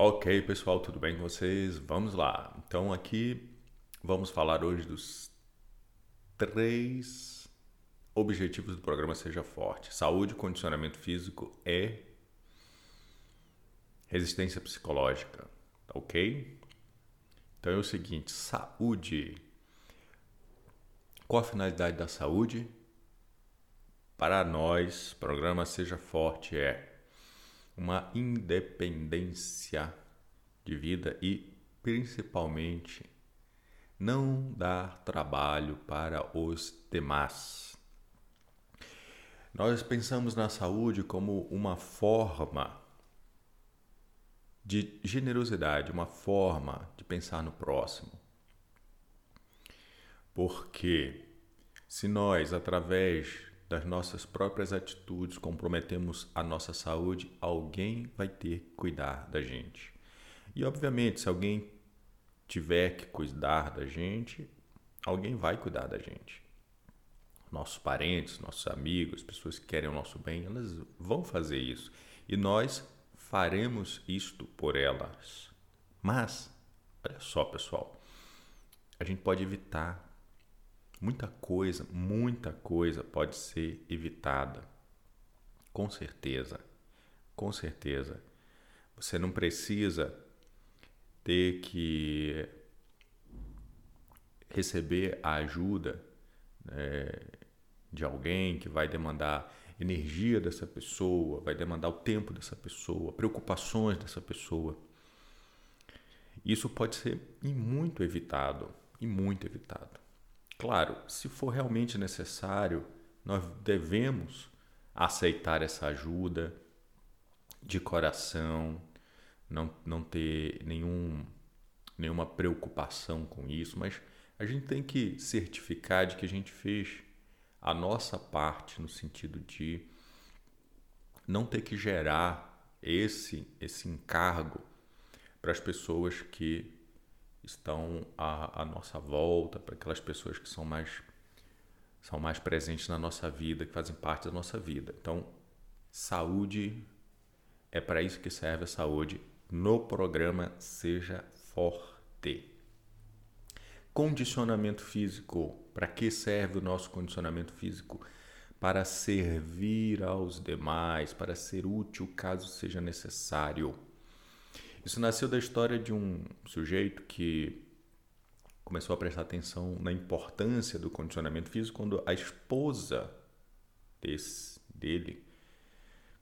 Ok, pessoal, tudo bem com vocês? Vamos lá. Então, aqui vamos falar hoje dos três objetivos do programa Seja Forte: saúde, condicionamento físico e resistência psicológica. Ok? Então é o seguinte: saúde. Qual a finalidade da saúde? Para nós, programa Seja Forte é uma independência de vida e, principalmente, não dar trabalho para os demais. Nós pensamos na saúde como uma forma de generosidade, uma forma de pensar no próximo. Porque se nós, através das nossas próprias atitudes, comprometemos a nossa saúde, alguém vai ter que cuidar da gente. E obviamente, se alguém tiver que cuidar da gente, alguém vai cuidar da gente. Nossos parentes, nossos amigos, pessoas que querem o nosso bem, elas vão fazer isso. E nós faremos isto por elas. Mas, olha só, pessoal, a gente pode evitar Muita coisa, muita coisa pode ser evitada. Com certeza. Com certeza. Você não precisa ter que receber a ajuda né, de alguém que vai demandar energia dessa pessoa, vai demandar o tempo dessa pessoa, preocupações dessa pessoa. Isso pode ser e muito evitado, e muito evitado. Claro, se for realmente necessário, nós devemos aceitar essa ajuda de coração, não, não ter nenhum, nenhuma preocupação com isso, mas a gente tem que certificar de que a gente fez a nossa parte no sentido de não ter que gerar esse, esse encargo para as pessoas que estão à, à nossa volta, para aquelas pessoas que são mais são mais presentes na nossa vida, que fazem parte da nossa vida. Então, saúde é para isso que serve a saúde no programa Seja Forte. Condicionamento físico. Para que serve o nosso condicionamento físico? Para servir aos demais, para ser útil caso seja necessário. Isso nasceu da história de um sujeito que começou a prestar atenção na importância do condicionamento físico quando a esposa desse, dele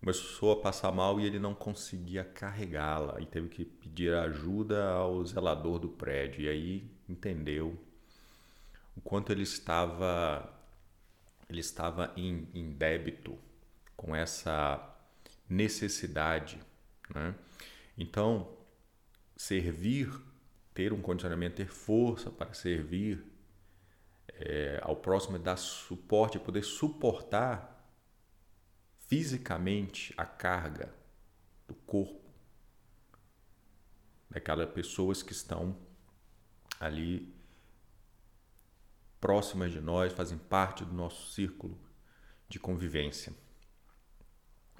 começou a passar mal e ele não conseguia carregá-la e teve que pedir ajuda ao zelador do prédio. E aí entendeu o quanto ele estava ele estava em, em débito com essa necessidade, né? Então, servir, ter um condicionamento, ter força para servir é, ao próximo, dar suporte, poder suportar fisicamente a carga do corpo daquelas pessoas que estão ali próximas de nós, fazem parte do nosso círculo de convivência.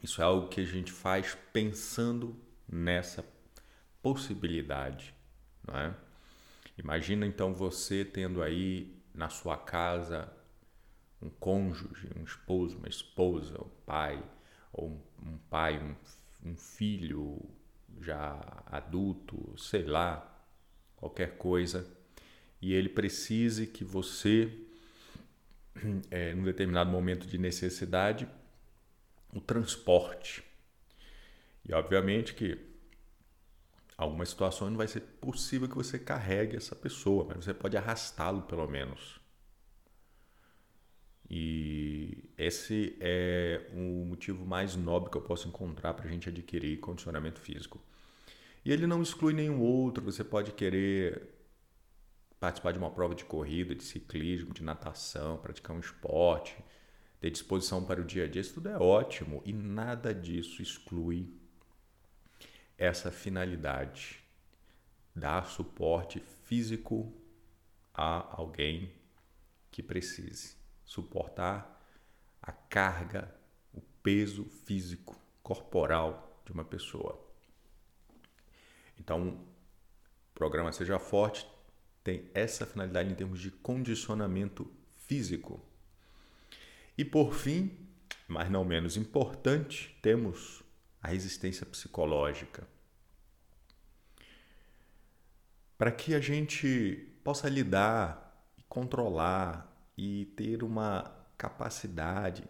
Isso é algo que a gente faz pensando nessa possibilidade, não é? Imagina então você tendo aí na sua casa um cônjuge, um esposo, uma esposa, um pai, ou um pai, um, um filho já adulto, sei lá, qualquer coisa, e ele precise que você, é, num determinado momento de necessidade, o transporte. E obviamente que algumas situações não vai ser possível que você carregue essa pessoa, mas você pode arrastá-lo pelo menos. E esse é o motivo mais nobre que eu posso encontrar para a gente adquirir condicionamento físico. E ele não exclui nenhum outro. Você pode querer participar de uma prova de corrida, de ciclismo, de natação, praticar um esporte, ter disposição para o dia a dia. Isso tudo é ótimo e nada disso exclui essa finalidade, dar suporte físico a alguém que precise, suportar a carga, o peso físico, corporal de uma pessoa. Então, o programa Seja Forte tem essa finalidade em termos de condicionamento físico. E por fim, mas não menos importante, temos a resistência psicológica. Para que a gente possa lidar controlar e ter uma capacidade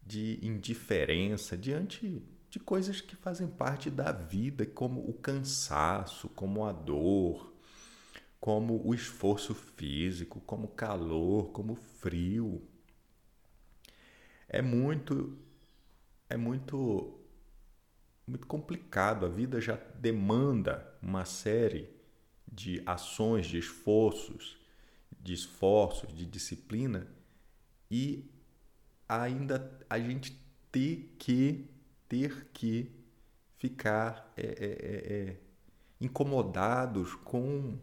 de indiferença diante de coisas que fazem parte da vida, como o cansaço, como a dor, como o esforço físico, como o calor, como o frio. É muito é muito muito complicado, a vida já demanda uma série de ações, de esforços, de esforços, de disciplina e ainda a gente ter que ter que ficar é, é, é, é, incomodados com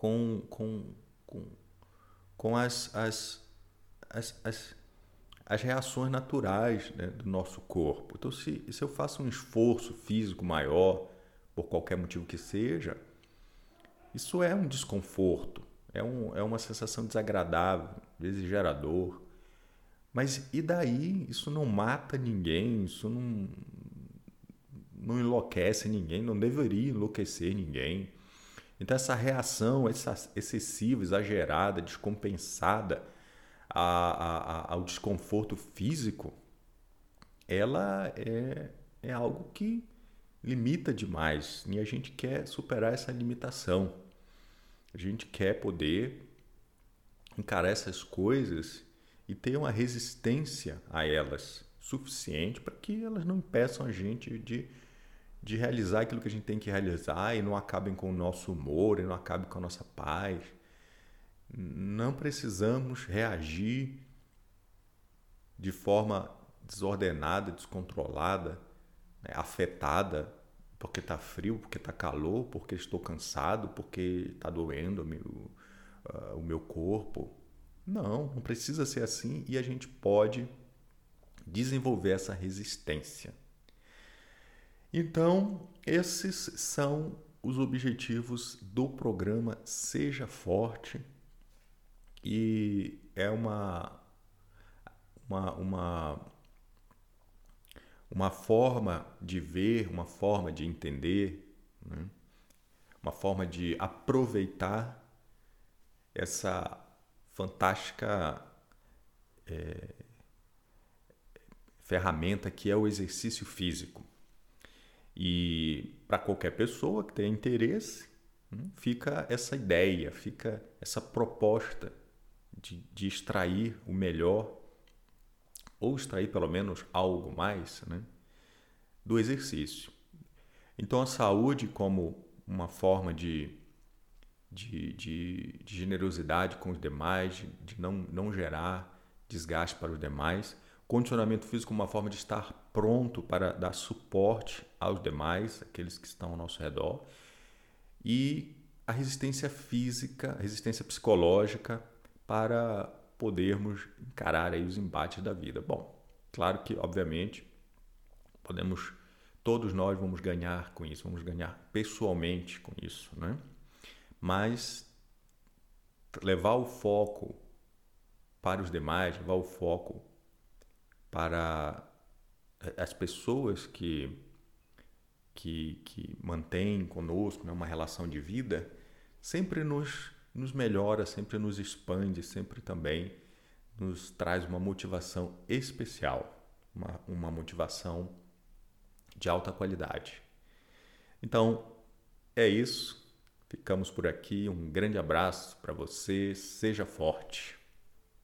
com, com, com, com as, as, as, as, as reações naturais né, do nosso corpo. Então, se, se eu faço um esforço físico maior, por qualquer motivo que seja, isso é um desconforto, é, um, é uma sensação desagradável, desesperador. Mas e daí? Isso não mata ninguém, isso não, não enlouquece ninguém, não deveria enlouquecer ninguém. Então, essa reação essa excessiva, exagerada, descompensada a, a, ao desconforto físico, ela é, é algo que limita demais e a gente quer superar essa limitação. A gente quer poder encarar essas coisas e ter uma resistência a elas suficiente para que elas não impeçam a gente de, de realizar aquilo que a gente tem que realizar e não acabem com o nosso humor e não acabem com a nossa paz. Não precisamos reagir de forma desordenada, descontrolada né, afetada porque está frio, porque está calor, porque estou cansado, porque está doendo o meu, uh, o meu corpo. Não, não precisa ser assim e a gente pode desenvolver essa resistência. Então, esses são os objetivos do programa Seja Forte e é uma, uma, uma uma forma de ver, uma forma de entender, né? uma forma de aproveitar essa fantástica é, ferramenta que é o exercício físico. E para qualquer pessoa que tenha interesse, né, fica essa ideia, fica essa proposta de, de extrair o melhor ou extrair pelo menos algo mais né, do exercício. Então, a saúde, como uma forma de, de, de, de generosidade com os demais, de, de não, não gerar desgaste para os demais, condicionamento físico uma forma de estar pronto para dar suporte aos demais, aqueles que estão ao nosso redor, e a resistência física, a resistência psicológica para podermos encarar aí os embates da vida. Bom, claro que, obviamente, podemos, todos nós vamos ganhar com isso, vamos ganhar pessoalmente com isso, né? Mas levar o foco para os demais, levar o foco para as pessoas que que, que mantêm conosco né, uma relação de vida, sempre nos nos melhora, sempre nos expande, sempre também nos traz uma motivação especial, uma, uma motivação de alta qualidade. Então, é isso. Ficamos por aqui. Um grande abraço para você. Seja forte.